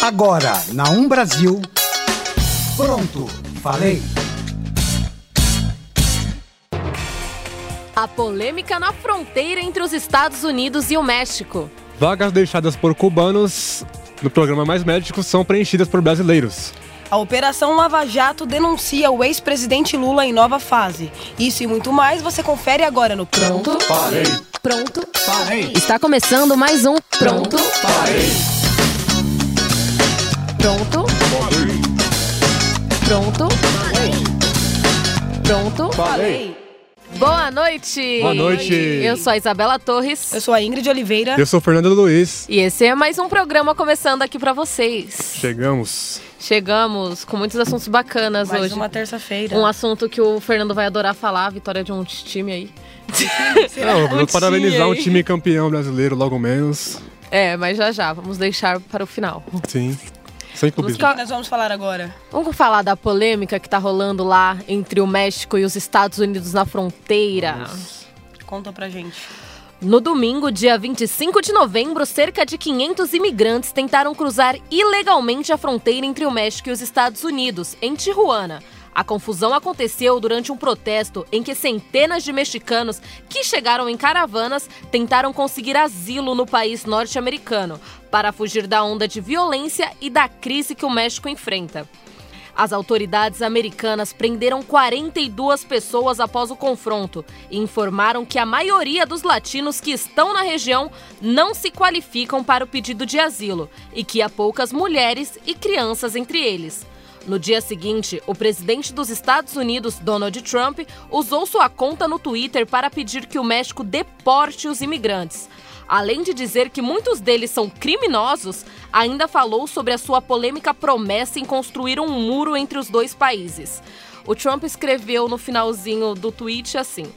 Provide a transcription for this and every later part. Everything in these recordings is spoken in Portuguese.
Agora, na Um Brasil. Pronto, falei. A polêmica na fronteira entre os Estados Unidos e o México. Vagas deixadas por cubanos no programa Mais Médicos são preenchidas por brasileiros. A Operação Lava Jato denuncia o ex-presidente Lula em nova fase. Isso e muito mais você confere agora no Pronto. Falei. Pronto. Falei. Está começando mais um Pronto. Falei. Pronto. Falei. Pronto. Falei. Pronto. Falei. Boa noite! Boa noite! Eu sou a Isabela Torres. Eu sou a Ingrid Oliveira. Eu sou o Fernando Luiz. E esse é mais um programa começando aqui para vocês. Chegamos. Chegamos com muitos assuntos bacanas mais hoje. uma terça-feira. Um assunto que o Fernando vai adorar falar, a vitória de um time aí. Não, eu vou Um parabenizar um time campeão brasileiro, logo menos. É, mas já já, vamos deixar para o final. Sim. Sem clubismo. O que nós vamos falar agora? Vamos falar da polêmica que tá rolando lá entre o México e os Estados Unidos na fronteira. Conta pra gente. No domingo, dia 25 de novembro, cerca de 500 imigrantes tentaram cruzar ilegalmente a fronteira entre o México e os Estados Unidos, em Tijuana. A confusão aconteceu durante um protesto em que centenas de mexicanos que chegaram em caravanas tentaram conseguir asilo no país norte-americano para fugir da onda de violência e da crise que o México enfrenta. As autoridades americanas prenderam 42 pessoas após o confronto e informaram que a maioria dos latinos que estão na região não se qualificam para o pedido de asilo e que há poucas mulheres e crianças entre eles. No dia seguinte, o presidente dos Estados Unidos, Donald Trump, usou sua conta no Twitter para pedir que o México deporte os imigrantes. Além de dizer que muitos deles são criminosos, ainda falou sobre a sua polêmica promessa em construir um muro entre os dois países. O Trump escreveu no finalzinho do tweet assim: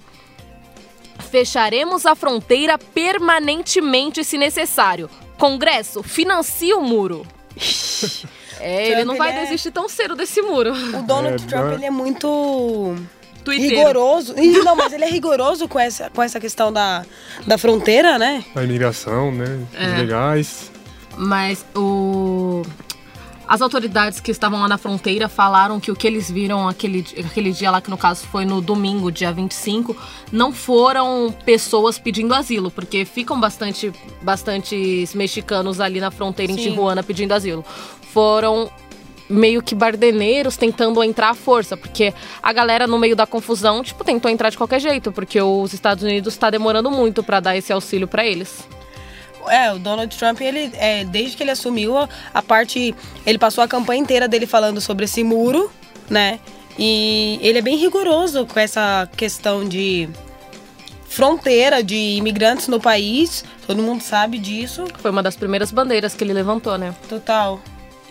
Fecharemos a fronteira permanentemente se necessário. Congresso, financie o muro. É, ele Trump, não vai ele é- desistir tão cedo desse muro. O Donald É, Trump, não- ele é muito Twitter. rigoroso. Ih, Não, mas ele é rigoroso com essa, com essa questão da, da fronteira, né? A imigração, né? É. Os legais. Mas o. As autoridades que estavam lá na fronteira falaram que o que eles viram aquele, aquele dia lá, que no caso foi no domingo, dia 25, não foram pessoas pedindo asilo, porque ficam bastante, bastantes mexicanos ali na fronteira em Sim. Tijuana pedindo asilo. Foram meio que bardeneiros tentando entrar à força, porque a galera no meio da confusão, tipo, tentou entrar de qualquer jeito, porque os Estados Unidos está demorando muito para dar esse auxílio para eles. É, o Donald Trump, ele, é, desde que ele assumiu a, a parte. Ele passou a campanha inteira dele falando sobre esse muro, né? E ele é bem rigoroso com essa questão de fronteira de imigrantes no país. Todo mundo sabe disso. Foi uma das primeiras bandeiras que ele levantou, né? Total.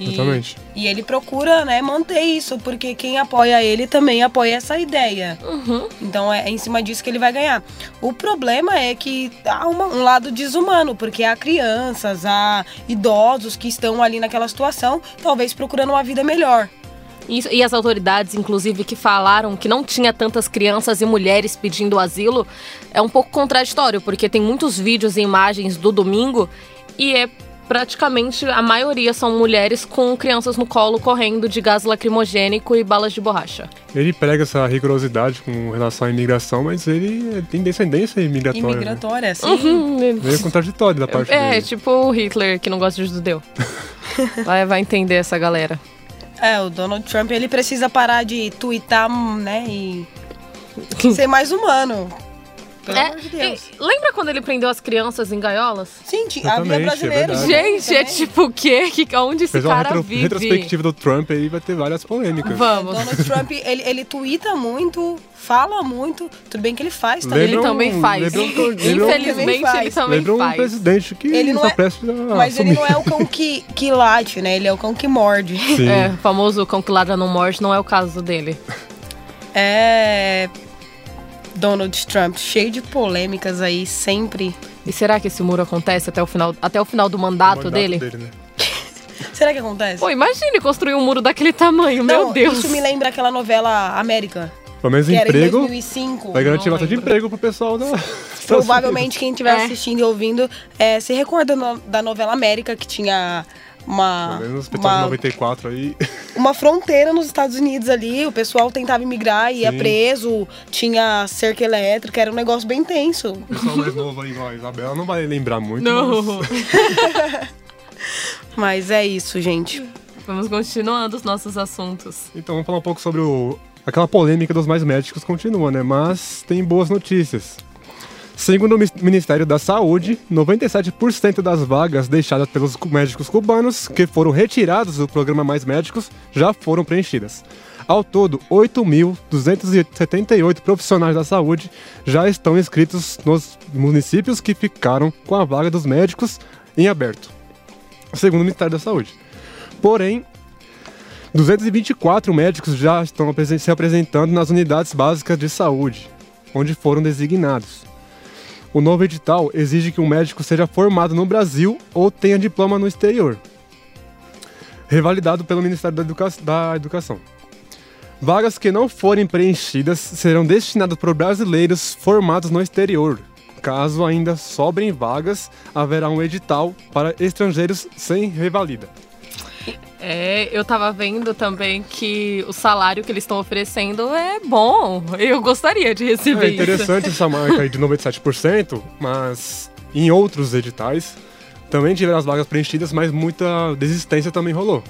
E, Exatamente. E ele procura, né, manter isso, porque quem apoia ele também apoia essa ideia. Uhum. Então é em cima disso que ele vai ganhar. O problema é que há uma- um lado desumano, porque há crianças, há idosos que estão ali naquela situação, talvez procurando uma vida melhor. E as autoridades, inclusive, que falaram que não tinha tantas crianças e mulheres pedindo asilo, é um pouco contraditório, porque tem muitos vídeos e imagens do domingo e é praticamente a maioria são mulheres com crianças no colo correndo de gás lacrimogênico e balas de borracha. Ele prega essa rigorosidade com relação à imigração, mas ele tem descendência imigratória. Né? Imigratória, sim. Uhum. Meio contraditório da parte É, dele. tipo o Hitler que não gosta de judeu. vai, vai entender essa galera. É, o Donald Trump, ele precisa parar de twittar, né, e ser mais humano. Pelo É, amor de Deus. e lembra quando ele prendeu as crianças em gaiolas? Sim, ti- havia é brasileiros. verdade. Gente, é tipo o quê? Que, onde esse Fez cara retro- vive? retrospectiva do Trump aí, vai ter várias polêmicas. Vamos. Donald Trump, ele, ele twitta muito, fala muito. Tudo bem que ele faz também. Ele também faz. Lembra um, lembra um- Infelizmente, faz. ele também lembra um faz. presidente que Ele não tá é- prestes a Mas ele assumir. não é o cão que, que late, né? Ele é o cão que morde. Sim. É, o famoso cão que ladra não morde, não é o caso dele. É. Donald Trump, cheio de polêmicas aí, sempre. E será que esse muro acontece até o final, até o final do mandato, O mandato dele? né? Será que acontece? Pô, imagine construir um muro daquele tamanho, Não, meu Deus. Isso me lembra aquela novela América. Pelo menos Que era em emprego. 2005. Vai garantir Não bastante emprego pro pessoal da. Provavelmente quem estiver É. assistindo e ouvindo é, se recorda no- da novela América, que tinha uma, Pelo menos uma, 94 aí. uma fronteira nos Estados Unidos ali. O pessoal tentava imigrar, ia Sim. preso, tinha cerca elétrica, era um negócio bem tenso. O pessoal mais novo aí, igual a Isabela, não vai lembrar muito. Não. mas- Mas é isso, gente. Vamos continuando os nossos assuntos. Então vamos falar um pouco sobre o... aquela polêmica dos mais médicos continua, né? Mas tem boas notícias. Segundo o Ministério da Saúde, 97% das vagas deixadas pelos médicos cubanos que foram retirados do programa Mais Médicos já foram preenchidas. Ao todo, 8.278 profissionais da saúde já estão inscritos nos municípios que ficaram com a vaga dos médicos em aberto, segundo o Ministério da Saúde. Porém, 224 médicos já estão se apresentando nas unidades básicas de saúde, onde foram designados. O novo edital exige que um médico seja formado no Brasil ou tenha diploma no exterior, revalidado pelo Ministério da, Educa- da Educação. Vagas que não forem preenchidas serão destinadas para brasileiros formados no exterior. Caso ainda sobrem vagas, haverá um edital para estrangeiros sem revalida. É, eu tava vendo também que o salário que eles estão oferecendo é bom. Eu gostaria de receber É isso. interessante essa marca aí de 97%, mas em outros editais também tiveram as vagas preenchidas, mas muita desistência também rolou.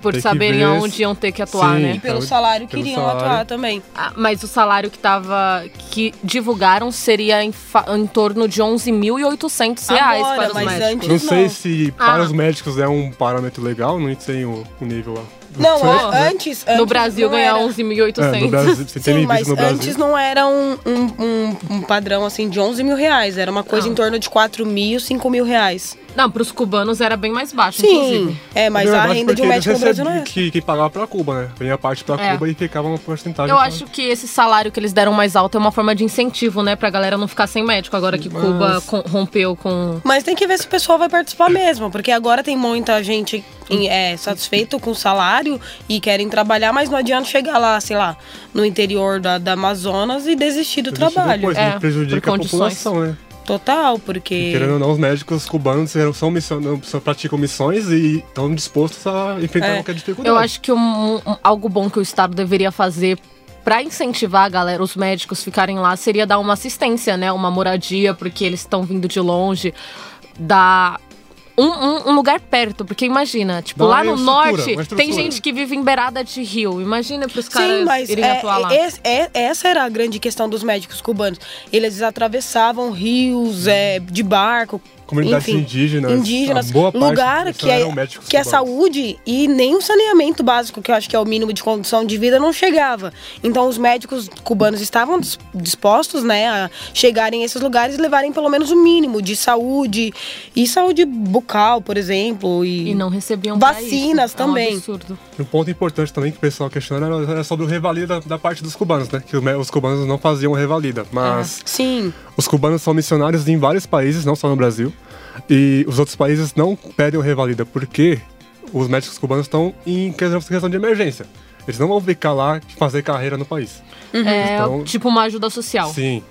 Por saberem ver aonde iam ter que atuar, Sim. né? E pelo salário pelo queriam salário. atuar também. Ah, mas o salário que tava. que divulgaram seria em, em torno de 11.800 reais Agora, para os mas médicos. antes- Não sei não. se para Ah. os médicos é um parâmetro legal, não sei o, o nível lá. Não, antes, antes. no Brasil não ganhar era. 11.800. É, no Brasil, você Sim, mas no Brasil. antes não era um, um, um- um padrão assim de 11 mil reais. Era uma coisa Não. em torno de 4 mil, 5 mil reais. Não, para os cubanos era bem mais baixo, Sim, inclusive. é, mas Na a renda de um médico no Brasil não é. Que, que pagava pra Cuba, né? Vinha a parte pra É. Cuba e ficava uma porcentagem. Eu pra- acho que esse salário que eles deram mais alto é uma forma de incentivo, né? Pra galera não ficar sem médico, agora que Mas- Cuba com- rompeu com. Mas tem que ver se o pessoal vai participar mesmo, porque agora tem muita gente é, satisfeito com o salário e querem trabalhar, mas não adianta chegar lá, sei lá, no interior da, da Amazonas e desistir do Existe trabalho. Depois, É, né? prejudica por a população, né? Total, porque. Querendo ou não, os médicos cubanos são, são, missão- praticam missões e estão dispostos a enfrentar É. qualquer dificuldade. Eu acho que um- um- algo bom que o Estado deveria fazer pra incentivar a galera, os médicos ficarem lá, seria dar uma assistência, né? Uma moradia, porque eles estão vindo de longe. Dar. Um, um- um lugar perto, porque imagina, tipo, Dá lá no estrutura, norte tem gente que vive em beirada de rio. Imagina pros Sim, caras mas irem é- atuar lá. es- é- essa era a grande questão dos médicos cubanos. Eles atravessavam rios é, de barco. Comunidades enfim, indígenas, indígenas a boa parte lugar que é, que é cubanos. saúde e nem o saneamento básico, que eu acho que é o mínimo de condição de vida, não chegava. Então os médicos cubanos estavam dis- dispostos né, a chegarem a esses lugares e levarem pelo menos o mínimo de saúde e saúde bucal, por exemplo. E, E não recebiam Vacinas isso. É um também. absurdo. Um ponto importante também que o pessoal questiona era, sobre o revalida da, parte dos cubanos, né? Que os cubanos não faziam revalida, mas Sim, os cubanos são missionários em vários países, não só no Brasil. E os outros países não pedem o revalida porque os médicos cubanos estão em questão de emergência. Eles não vão ficar lá e fazer carreira no país. É Então- tipo uma ajuda social. Sim.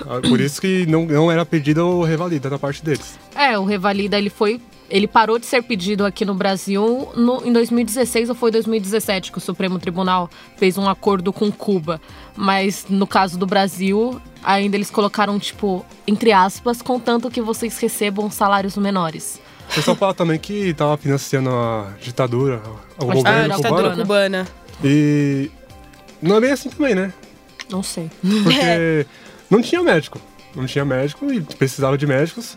Ah, Por isso que não, não era pedido o revalida da parte deles. É, o Revalida, ele foi. Ele parou de ser pedido aqui no Brasil no- em 2016 ou foi 2017 que o Supremo Tribunal fez um acordo com Cuba. Mas no caso do Brasil, ainda eles colocaram, tipo, entre aspas, contanto que vocês recebam salários menores. O pessoal fala também que estava financiando a ditadura, o A governo ditadura ditadura cubana. E não é bem assim também, né? Não sei. Porque não tinha médico. Não tinha médico e precisava de médicos.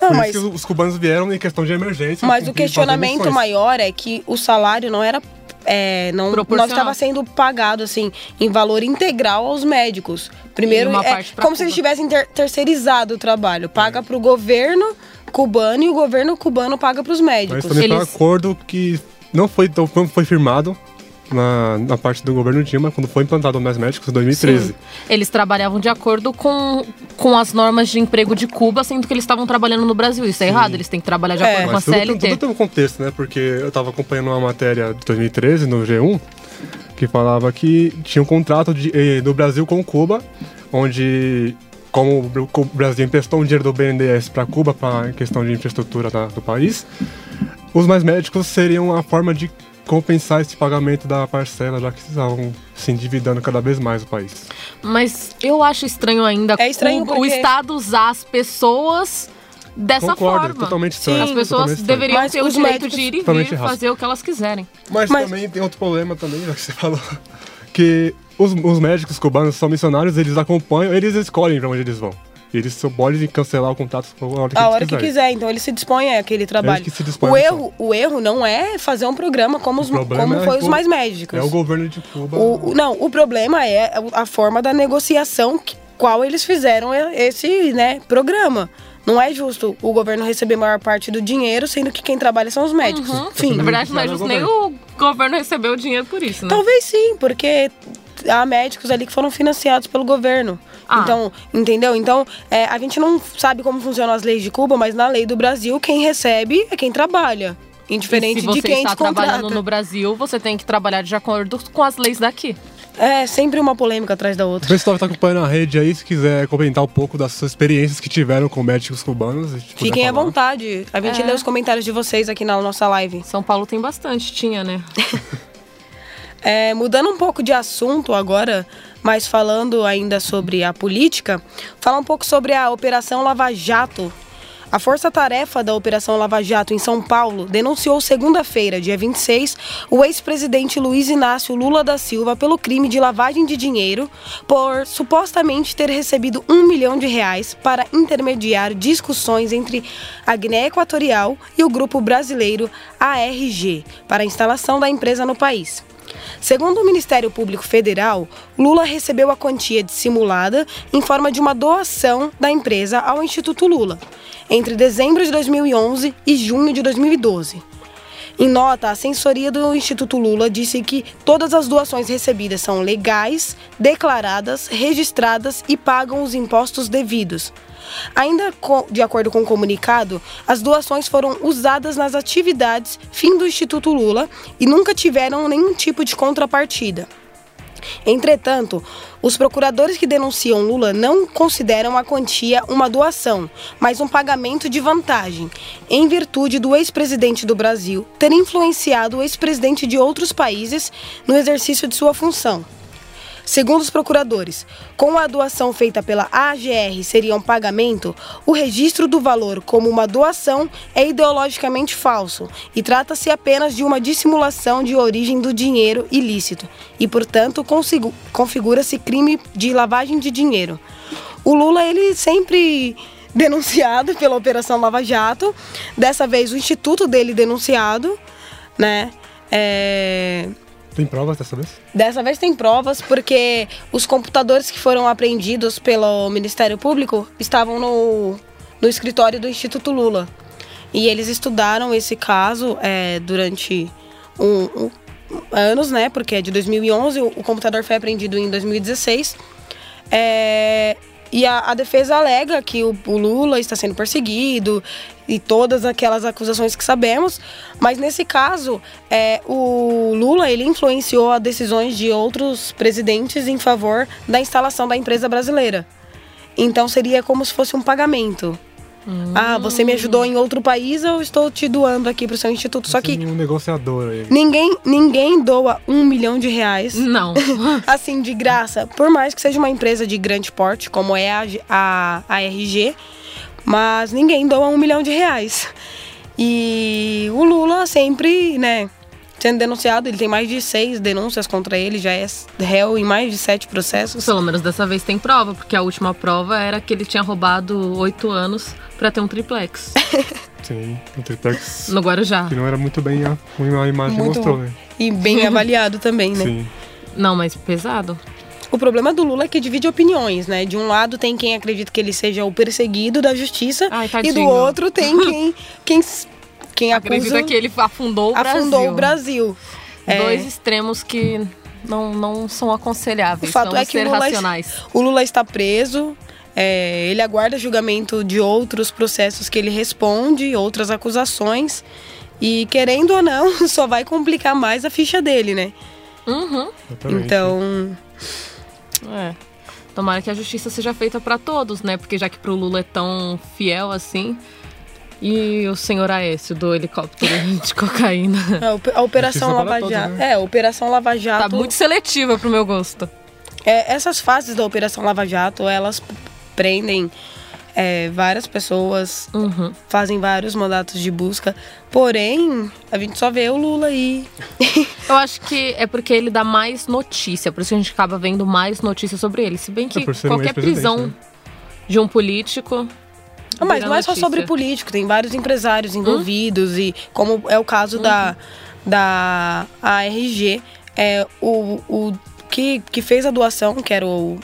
Não, Por mas- isso que os cubanos vieram em questão de emergência. Mas o questionamento maior é que o salário não era. É, não, não estava sendo pagado assim em valor integral aos médicos. Primeiro, uma é parte pra como se Cuba. eles tivessem ter- terceirizado o trabalho. Paga para o governo cubano e o governo cubano paga para os Mas médicos. também foi um Eles- acordo que não foi, não foi firmado na, na parte do governo Dilma quando foi implantado o Mais Médicos em 2013. Sim. Eles trabalhavam de acordo com, com as normas de emprego de Cuba, sendo que eles estavam trabalhando no Brasil. Isso é errado, eles têm que trabalhar de É. acordo com a Mas tudo, tem- CLT. tudo tem um contexto, né? Porque eu tava acompanhando uma matéria de 2013 no G1 que falava que tinha um contrato de, eh, do Brasil com Cuba, onde como o Brasil emprestou um dinheiro do BNDES para Cuba para questão de infraestrutura da- do país, os mais médicos seriam a forma de compensar esse pagamento da parcela, já que estavam se endividando cada vez mais o país. Mas eu acho estranho ainda É estranho o, o porque- Estado usar as pessoas dessa Concordo, forma. totalmente estranho. As pessoas estranho. deveriam Mas ter o os direito médicos- de ir e Totalmente vir fazer o que elas quiserem. Mas, Mas- também tem outro problema também, já que você falou, que os, os médicos cubanos são missionários, eles acompanham, eles escolhem pra onde eles vão. Eles só podem cancelar o contato a hora que A hora que quiserem. quiser, então ele se dispõe àquele trabalho. que se dispõe o, a erro, o erro não é fazer um programa como, os, como é foi os mais médicos. É o governo de Cuba. O- não, o problema é a forma da negociação que, qual eles fizeram esse né, programa. Não é justo o governo receber a maior parte do dinheiro, sendo que quem trabalha são os médicos. Fim. Na verdade, não é justo nem o governo receber o dinheiro por isso, né? Talvez sim, porque há médicos ali que foram financiados pelo governo. Ah. Então, entendeu? Então, é, a gente não sabe como funcionam as leis de Cuba, mas na lei do Brasil, quem recebe é quem trabalha. Indiferente se você de quem está te contrata. trabalhando no Brasil, você tem que trabalhar de acordo com as leis daqui. É sempre uma polêmica atrás da outra. O pessoal que tá acompanhando a rede aí, se quiser comentar um pouco das suas experiências que tiveram com médicos cubanos. Fiquem à vontade. A gente É. lê os comentários de vocês aqui na nossa live. São Paulo tem bastante, tinha, né? É, mudando um pouco de assunto agora, mas falando ainda sobre a política, falar um pouco sobre a Operação Lava Jato. A força-tarefa da Operação Lava Jato em São Paulo denunciou segunda-feira, dia 26, o ex-presidente Luiz Inácio Lula da Silva pelo crime de lavagem de dinheiro por supostamente ter recebido um milhão de reais para intermediar discussões entre a Guiné Equatorial e o grupo brasileiro ARG para a instalação da empresa no país. Segundo o Ministério Público Federal, Lula recebeu a quantia dissimulada em forma de uma doação da empresa ao Instituto Lula, entre dezembro de 2011 e junho de 2012. Em nota, a assessoria do Instituto Lula disse que todas as doações recebidas são legais, declaradas, registradas e pagam os impostos devidos. Ainda de acordo com o comunicado, as doações foram usadas nas atividades fim do Instituto Lula e nunca tiveram nenhum tipo de contrapartida. Entretanto, os procuradores que denunciam Lula não consideram a quantia uma doação, mas um pagamento de vantagem, em virtude do ex-presidente do Brasil ter influenciado o ex-presidente de outros países no exercício de sua função. Segundo os procuradores, com a doação feita pela AGR seria um pagamento, o registro do valor como uma doação é ideologicamente falso e trata-se apenas de uma dissimulação de origem do dinheiro ilícito e, portanto, configura-se crime de lavagem de dinheiro. O Lula, ele sempre denunciado pela Operação Lava Jato, dessa vez o instituto dele denunciado, né? É... Tem provas dessa vez? Dessa vez tem provas, porque os computadores que foram apreendidos pelo Ministério Público estavam no, no escritório do Instituto Lula. E eles estudaram esse caso é, durante um, um- anos, né? Porque é de 2011, o, computador foi apreendido em 2016. É, e a, a defesa alega que o, o Lula está sendo perseguido e todas aquelas acusações que sabemos, mas nesse caso, é, o Lula ele influenciou as decisões de outros presidentes em favor da instalação da empresa brasileira. Então seria como se fosse um pagamento. Ah, você me ajudou em outro país, eu estou te doando aqui para o seu instituto. Só que Tem um negociador aí. ninguém, ninguém doa um milhão de reais Não. assim, de graça, por mais que seja uma empresa de grande porte, como é a, a, a RG, mas ninguém doa um milhão de reais. E o Lula sempre, né, sendo denunciado, ele tem mais de seis denúncias contra ele, já é réu em mais de sete processos. Pelo menos dessa vez tem prova, porque a última prova era que ele tinha roubado oito anos pra ter um triplex Sim, o triplex. no Guarujá. Que não era muito bem a, a imagem que Muito mostrou, né? E bem avaliado também, né? Sim. Não, mas pesado. O problema do Lula é que divide opiniões, né? De um lado tem quem acredita que ele seja o perseguido da justiça Ai, e do outro tem quem quem, quem acusa Acredita que ele afundou o afundou Brasil. o Brasil. É, Dois extremos que não, não são aconselháveis. O fato é que o Lula, racionais. o Lula está preso. é, ele aguarda julgamento de outros processos que ele responde, outras acusações. E querendo ou não, só vai complicar mais a ficha dele, né? Uhum. Então, É. Tomara que a justiça seja feita pra todos, né? Porque já que pro Lula é tão fiel assim. E o senhor Aécio do helicóptero de cocaína. A, op- a Operação Lava Jato. né? É, a Operação Lava Jato. Tá muito seletiva pro meu gosto. É, essas fases da Operação Lava Jato, elas prendem é, várias pessoas, Uhum. fazem vários mandatos de busca. Porém, a gente só vê o Lula aí. Eu acho que é porque ele dá mais notícia, por isso que a gente acaba vendo mais notícias sobre ele. Se bem que É, ser um qualquer prisão né? de um político. Mas não é só sobre político, tem vários empresários envolvidos e como é o caso da, da ARG, é, o, o que, que fez a doação, que era o,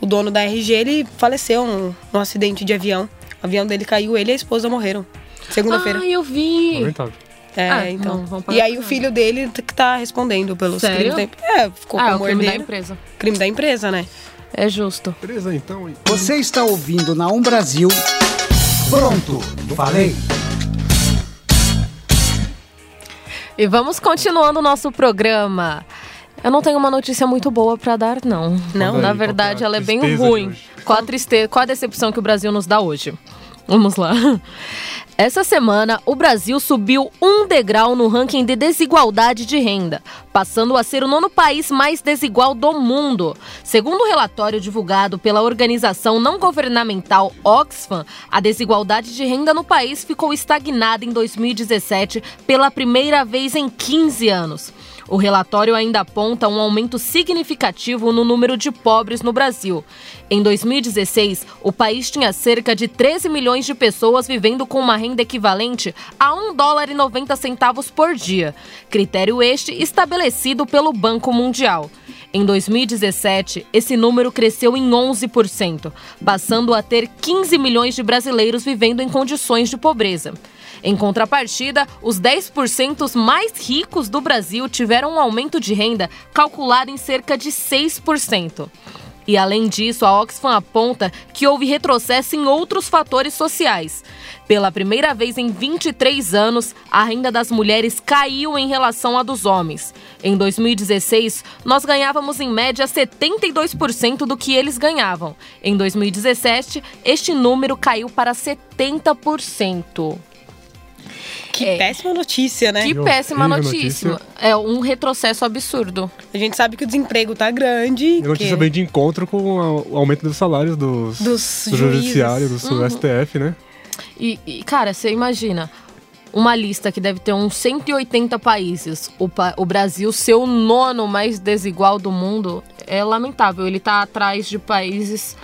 o dono da RG, ele faleceu num, num acidente de avião. O avião dele caiu, ele e a esposa morreram. Segunda-feira. Ah, eu vi. Lamentável. É, Ah, então. não, e aí o filho dele que tá respondendo pelos Sério? crimes da empresa. É, ficou Ah, é o crime da empresa. Crime da empresa, né? É justo. Beleza, então. Você está ouvindo na Um Brasil. Pronto, falei. E vamos continuando o nosso programa. Eu não tenho uma notícia muito boa pra dar, não. Não? Na Qual que é verdade, ela é bem ruim. Qual a tristeza, qual a decepção que o Brasil nos dá hoje? Vamos lá. Essa semana, o Brasil subiu um degrau no ranking de desigualdade de renda, passando a ser o nono país mais desigual do mundo. Segundo o relatório divulgado pela organização não governamental Oxfam, a desigualdade de renda no país ficou estagnada em 2017 pela primeira vez em 15 anos. O relatório ainda aponta um aumento significativo no número de pobres no Brasil. Em 2016, o país tinha cerca de 13 milhões de pessoas vivendo com uma renda equivalente a 1 dólar e 90 centavos por dia, critério este estabelecido pelo Banco Mundial. Em 2017, esse número cresceu em 11%, passando a ter 15 milhões de brasileiros vivendo em condições de pobreza. Em contrapartida, os 10% mais ricos do Brasil tiveram um aumento de renda calculado em cerca de 6%. E além disso, a Oxfam aponta que houve retrocesso em outros fatores sociais. Pela primeira vez em 23 anos, a renda das mulheres caiu em relação à dos homens. Em 2016, nós ganhávamos em média 72% do que eles ganhavam. Em 2017, este número caiu para 70%. Que É. péssima notícia, né? Que péssima notícia. notícia. É um retrocesso absurdo. A gente sabe que o desemprego tá grande. E notícia que- bem de encontro com a- o aumento dos salários dos, Dos do judiciário, do Uhum. STF, né? E, e, cara, você imagina uma lista que deve ter uns 180 países. O, o Brasil ser o nono mais desigual do mundo é lamentável. Ele tá atrás de países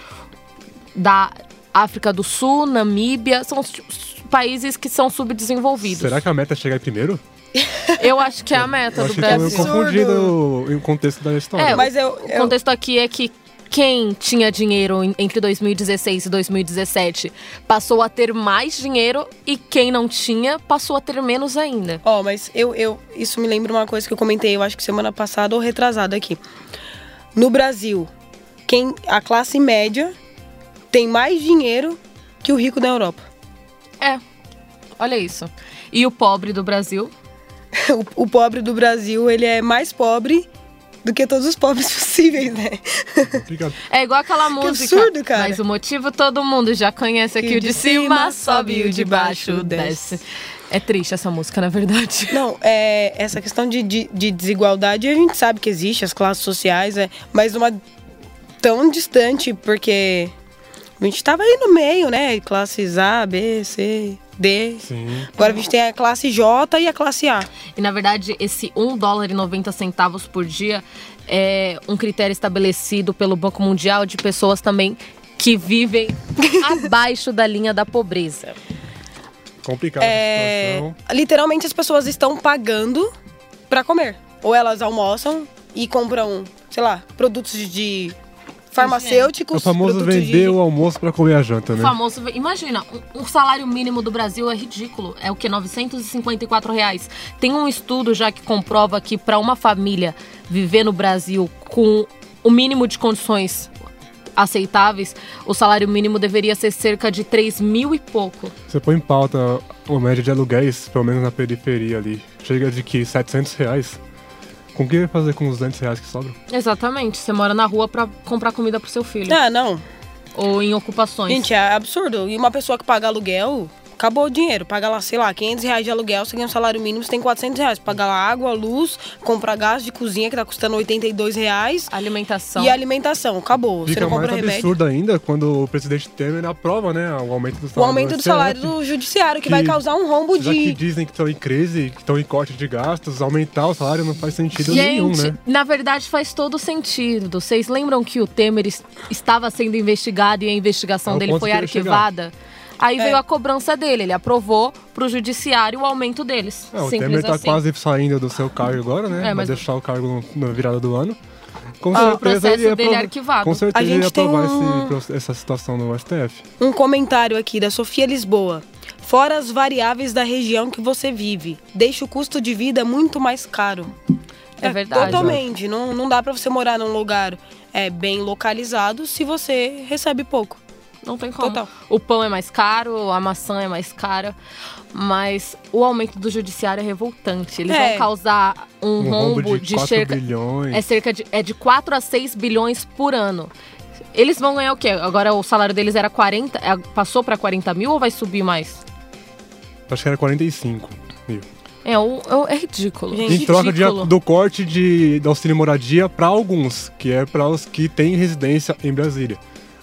da África do Sul, Namíbia. São os países que são subdesenvolvidos. Será que a meta é chegar em primeiro? Eu acho que é a meta Eu do que estão Brasil. absurdo. confundindo o contexto da história. É, Mas eu, O eu- contexto aqui é que quem tinha dinheiro entre 2016 e 2017 passou a ter mais dinheiro e quem não tinha passou a ter menos ainda. Ó, mas eu, eu. Isso me lembra uma coisa que eu comentei, eu acho que semana passada ou retrasada aqui. No Brasil, quem a classe média tem mais dinheiro que o rico da Europa. É, olha isso. E o pobre do Brasil? O, o pobre do Brasil, ele é mais pobre do que todos os pobres possíveis, né? É igual aquela música. absurdo, cara. Mas o motivo todo mundo já conhece aqui. Que o de de cima cima sobe e o de baixo desce. desce. É triste essa música, na verdade. Não, é, essa questão de, de, de desigualdade, a gente sabe que existe, as classes sociais, é, mas uma tão distante, porque a gente tava aí no meio, né? Classes A, B, C, D. Sim. Agora a gente tem a classe J e a classe A. E na verdade, esse 1 dólar e 90 centavos por dia é um critério estabelecido pelo Banco Mundial de pessoas também que vivem abaixo da linha da pobreza. Complicada É, a situação. literalmente as pessoas estão pagando pra comer. Ou elas almoçam e compram, sei lá, produtos de farmacêuticos. É o famoso produtos de- vender o almoço pra comer a janta, O né? famoso, imagina, um- um salário mínimo do Brasil é ridículo. É o que? 954 reais. Tem um estudo já que comprova que para uma família viver no Brasil com o mínimo de condições aceitáveis, o salário mínimo deveria ser cerca de 3 mil e pouco. Você põe em pauta a média de aluguéis, pelo menos na periferia ali. Chega de que 700 reais. Com o que vai fazer com os 200 reais que sobram? Exatamente. Você mora na rua para comprar comida pro seu filho. Ah, não. Ou em ocupações. Gente, é absurdo. E uma pessoa que paga aluguel acabou o dinheiro. Paga lá, sei lá, 500 reais de aluguel, você ganha um salário mínimo, você tem 400 reais. Paga lá água, luz, compra gás de cozinha, que tá custando 82 reais. Alimentação. E alimentação, acabou. você Fica não mais compra remédio. absurdo ainda quando o presidente Temer aprova, né, o aumento do O salário aumento do salário do judiciário, que, vai que- causar um rombo Já que de. dizem que estão em crise, que estão em corte de gastos, aumentar o salário não faz sentido nenhum, Gente, né? na verdade faz todo sentido. Vocês lembram que o Temer es- estava sendo investigado e a investigação É o dele foi que ia chegar. Aí É. veio a cobrança dele, ele aprovou pro judiciário o aumento deles. É, o Simples Temer tá assim. quase saindo do seu cargo agora, né? É, Vai mas- deixar o cargo no- na virada do ano. Com Ah, o certeza processo ele ia dele é arquivado. Com certeza A ele gente ia tem aprovar um- esse essa situação no STF. Um comentário aqui da Sofia Lisboa. Fora as variáveis da região que você vive, deixa o custo de vida muito mais caro. É verdade. Totalmente. Não, não dá pra você morar num lugar é, bem localizado se você recebe pouco. Não tem como. Total. O pão é mais caro, a maçã é mais cara. Mas o aumento do judiciário é revoltante. Eles É. vão causar um, Um rombo rombo de de, 4 cerca. bilhões. É cerca de, é de 4 a 6 bilhões por ano. Eles vão ganhar o quê? Agora o salário deles era 40. é, Passou pra 40 mil ou vai subir mais? Acho que era 45 mil. É, o- é, o- é ridículo. Gente, Em troca de- ridículo. do corte de, do auxílio moradia para alguns, que é para os que têm residência em Brasília.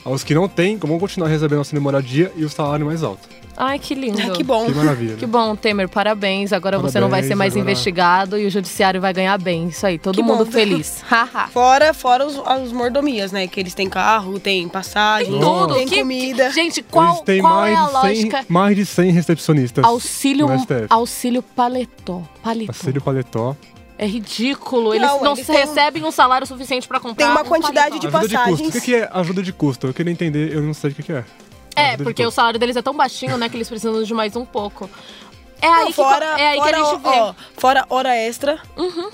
Aos que não têm, vão continuar recebendo auxílio moradia e o salário mais alto. Ai, que lindo. que bom. Que maravilha. Que né? bom, Temer, parabéns. Agora você não vai ser Parabéns, mais agora- investigado e o judiciário vai ganhar bem. Isso aí, todo Que mundo bom. feliz. Fora, fora os, as mordomias, né? Que eles têm carro, tem passagem, Tudo. tem Que- comida. Gente, qual, Eles têm qual mais, é a de 100, lógica? mais de 100 recepcionistas Auxílio, no STF. auxílio paletó. Paletó. Auxílio paletó. É ridículo. Eles Não, não, eles se têm- recebem um salário suficiente pra comprar Tem uma um quantidade de Ajuda de custo. passagens. O que, que é ajuda de custo? Eu queria entender, eu não sei o que, que é. É, Ajuda de porque o custo. salário deles é tão baixinho, né, que eles precisam de mais um pouco. É aí, Não, que, fora, é aí que fora, a gente vê. Uhum. ó, fora hora extra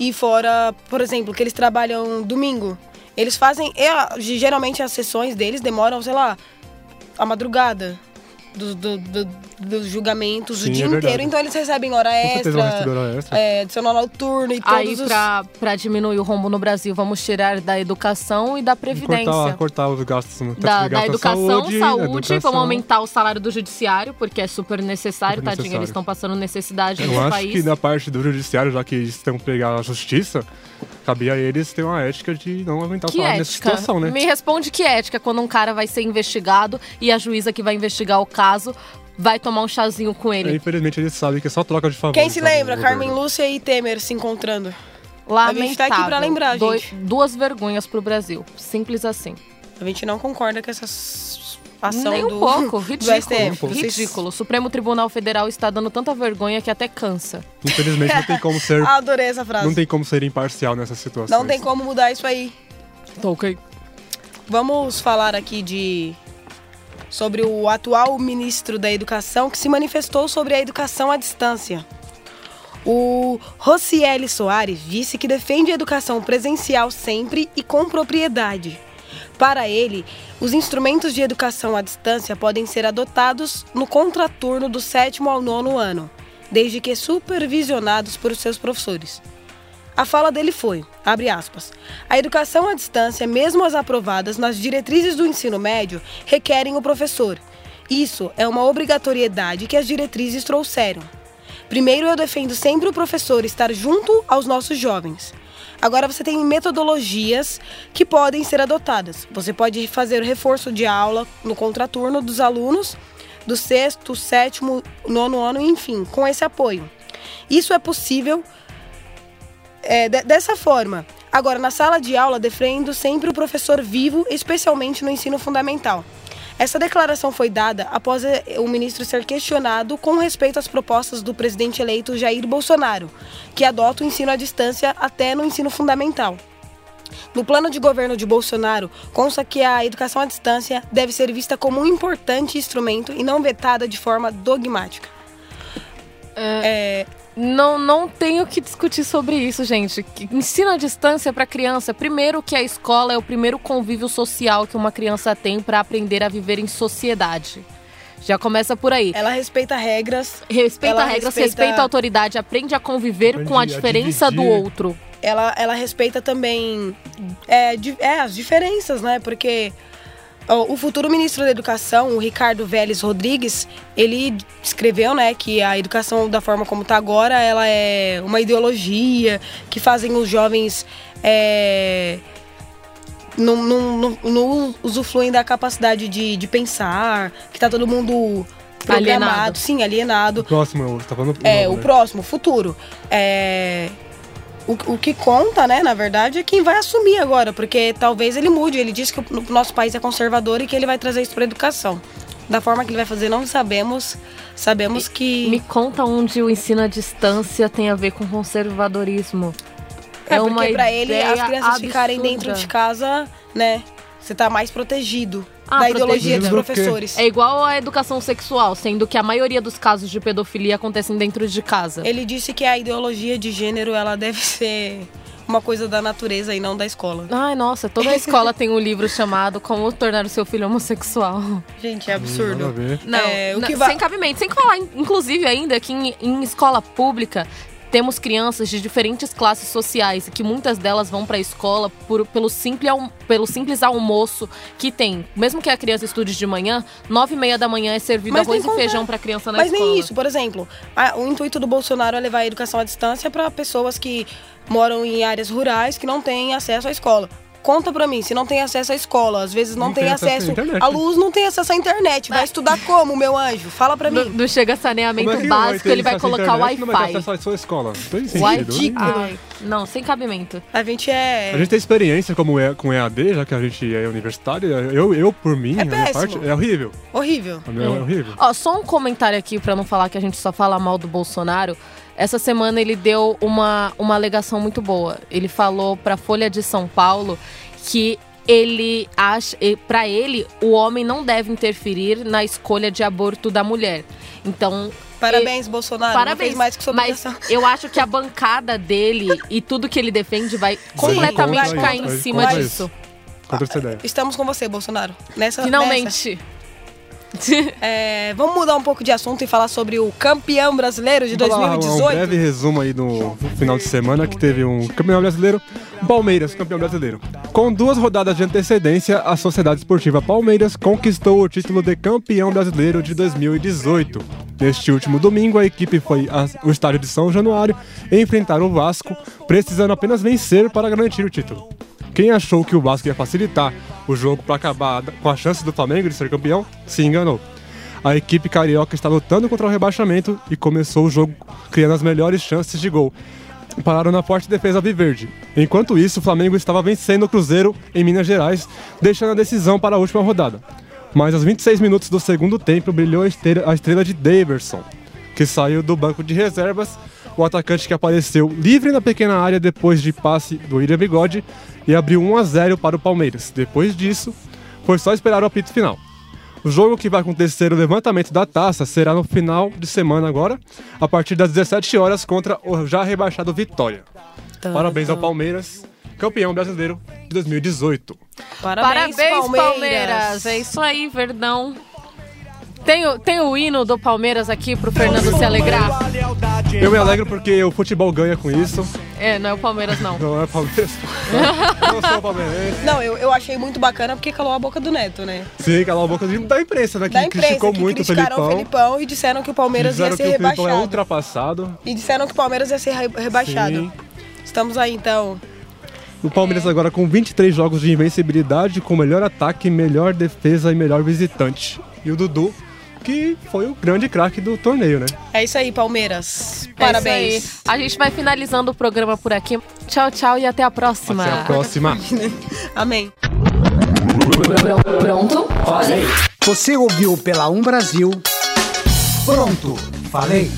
e fora, por exemplo, que eles trabalham domingo. Eles fazem. é, geralmente as sessões deles demoram, sei lá, a madrugada. Dos do, do- dos julgamentos Sim, o dia é inteiro, então eles recebem hora extra, hora extra. é, adicional noturno e todos Aí, os. pra, pra diminuir o rombo no Brasil, vamos tirar da educação e da previdência. Cortar, cortar os gastos da, da educação, saúde, saúde, educação. vamos aumentar o salário do judiciário, porque é super necessário, Super tadinho, necessário. eles estão passando necessidade Eu no acho país. que da parte do judiciário, já que eles estão pegar a justiça, cabia a eles ter uma ética de não aumentar o Que salário nessa ética? situação, né? Me responde que ética quando um cara vai ser investigado e a juíza que vai investigar o caso vai tomar um chazinho com É, ele. infelizmente eles sabem que é só troca de favor. Quem se lembra? o Carmen. Lúcia e Temer se encontrando. Lamentável. A gente tá aqui pra lembrar, Doi- gente. duas vergonhas pro Brasil. Simples assim. A gente não concorda com essa s- ação Nem um do, pouco. do Ridículo. STF. Ridículo. O Supremo Tribunal Federal está dando tanta vergonha que até cansa. Infelizmente não tem como ser, Adorei essa frase. não tem como ser imparcial nessa situação. Não tem como mudar isso aí. Tá ok. Vamos falar aqui de sobre o atual ministro da Educação que se manifestou sobre a educação à distância. O Rocieli Soares disse que defende a educação presencial sempre e com propriedade. Para ele, os instrumentos de educação à distância podem ser adotados no contraturno do sétimo ao nono ano, desde que supervisionados por seus professores. A fala dele foi, abre aspas, a educação à distância, mesmo as aprovadas nas diretrizes do ensino médio, requerem o professor. Isso é uma obrigatoriedade que as diretrizes trouxeram. Primeiro, eu defendo sempre o professor estar junto aos nossos jovens. Agora você tem metodologias que podem ser adotadas. Você pode fazer o reforço de aula no contraturno dos alunos do sexto, sétimo, nono ano, enfim, com esse apoio. Isso é possível é, de- dessa forma. Agora, na sala de aula, defendo sempre o professor vivo, especialmente no ensino fundamental. Essa declaração foi dada após eh, o ministro ser questionado com respeito às propostas do presidente eleito Jair Bolsonaro, que adota o ensino à distância até no ensino fundamental. No plano de governo de Bolsonaro, consta que a educação à distância deve ser vista como um importante instrumento e não vetada de forma dogmática. É, Não, não tenho que discutir sobre isso, gente. Ensino à distância para criança. Primeiro que a escola é o primeiro convívio social que uma criança tem para aprender a viver em sociedade. Já começa por aí. ela respeita regras, Respeita regras, respeita- respeita a autoridade, aprende a conviver Aprende com a a diferença do dividir. outro. ela, ela respeita também é, é, as diferenças, né? Porque O futuro ministro da Educação, o Ricardo Vélez Rodrigues, ele escreveu, né, que a educação da forma como está agora, ela é uma ideologia que fazem os jovens é, não, não, não, usufruem da capacidade de, de pensar, que tá todo mundo programado, alienado. sim, alienado. O próximo, tá falando É, novo, o né? próximo, futuro. É, o, o que conta, né, na verdade, é quem vai assumir agora, porque talvez ele mude. Ele disse que o nosso país é conservador e que ele vai trazer isso para educação. Da forma que ele vai fazer, não sabemos. Sabemos que. Me conta onde o ensino à distância tem a ver com conservadorismo. É, é porque para ele as crianças absurda. ficarem dentro de casa, né? Você tá mais protegido ah, da ideologia dos professores. É igual a educação sexual, sendo que a maioria dos casos de pedofilia acontecem dentro de casa. Ele disse que a ideologia de gênero ela deve ser uma coisa da natureza e não da escola. Ai, nossa, toda a escola tem um livro chamado Como Tornar o Seu Filho Homossexual. Gente, é absurdo. Não, é, o não, que vai... sem cabimento. Sem falar, inclusive, ainda que em, em escola pública temos crianças de diferentes classes sociais e que muitas delas vão para a escola por, pelo, simples, pelo simples almoço que tem. Mesmo que a criança estude de manhã, nove e meia da manhã é servido Mas arroz e feijão para a criança na Mas escola. Mas nem isso, por exemplo, a, o intuito do Bolsonaro é levar a educação à distância para pessoas que moram em áreas rurais que não têm acesso à escola. Conta pra mim, se não tem acesso à escola, às vezes não, não tem, tem, acesso, acesso à luz, não tem acesso à internet. Vai estudar como, meu anjo? Fala pra mim. Não chega saneamento é básico, ele vai colocar o Wi-Fi. Não vai ter acesso à sua escola. Wi-Fi. Não, sem cabimento. A gente é. A gente tem experiência como é, com EAD, já que a gente é universitário. Eu, eu por mim, é a minha parte, é horrível. Horrível. É, é horrível. Ó, só um comentário aqui pra não falar que a gente só fala mal do Bolsonaro. Essa semana ele deu uma, uma alegação muito boa. Ele falou para a Folha de São Paulo que ele acha, para ele, o homem não deve interferir na escolha de aborto da mulher. Então, Parabéns, ele, Bolsonaro. Parabéns, mais que sua Mas eu acho que a bancada dele e tudo que ele defende vai Sim, completamente cair em cima disso. Essa ideia. Estamos com você, Bolsonaro. Nessa, Finalmente. Nessa. é, vamos mudar um pouco de assunto e falar sobre o campeão brasileiro de 2018. Um breve resumo aí no, final de semana que teve um campeão brasileiro, Palmeiras, campeão brasileiro. Com duas rodadas de antecedência, a Sociedade Esportiva Palmeiras conquistou o título de campeão brasileiro de 2018. Neste último domingo, a equipe foi ao estádio de São Januário enfrentar o Vasco, precisando apenas vencer para garantir o título. Quem achou que o Vasco ia facilitar o jogo para acabar com a chance do Flamengo de ser campeão, se enganou. A equipe carioca está lutando contra o rebaixamento e começou o jogo criando as melhores chances de gol. Pararam na forte defesa viverde. Enquanto isso, o Flamengo estava vencendo o Cruzeiro em Minas Gerais, deixando a decisão para a última rodada. Mas aos 26 minutos do segundo tempo brilhou a estrela, de Daverson, que saiu do banco de reservas o atacante que apareceu livre na pequena área depois de passe do William Bigode e abriu 1 a 0 para o Palmeiras. Depois disso, foi só esperar o apito final. O jogo que vai acontecer o levantamento da taça será no final de semana agora, a partir das 17 horas contra o já rebaixado Vitória. Parabéns ao Palmeiras, campeão brasileiro de 2018. Parabéns, Parabéns Palmeiras. Palmeiras. É isso aí, Verdão. Tem, o, tem o hino do Palmeiras aqui pro Fernando se alegrar? Eu me alegro porque o futebol ganha com isso. É, não é o Palmeiras, não. Não é o Palmeiras. Não, não sou palmeirense. Não, eu, eu achei muito bacana porque calou a boca do Neto, né? Sim, calou a boca da imprensa, né? Que da imprensa, criticou que muito o Felipão. o Felipão. E disseram que o Palmeiras disseram ia ser que rebaixado. O Felipão é ultrapassado. E disseram que o Palmeiras ia ser rebaixado. Sim. Estamos aí, então. O Palmeiras é. agora com 23 jogos de invencibilidade, com melhor ataque, melhor defesa e melhor visitante. E o Dudu que foi o grande craque do torneio, né? É isso aí, Palmeiras. É Parabéns. É a gente vai finalizando o programa por aqui. Tchau, tchau e até a próxima. Até a próxima. Amém. Pronto? Falei. Você ouviu pela Um Brasil. Pronto, falei.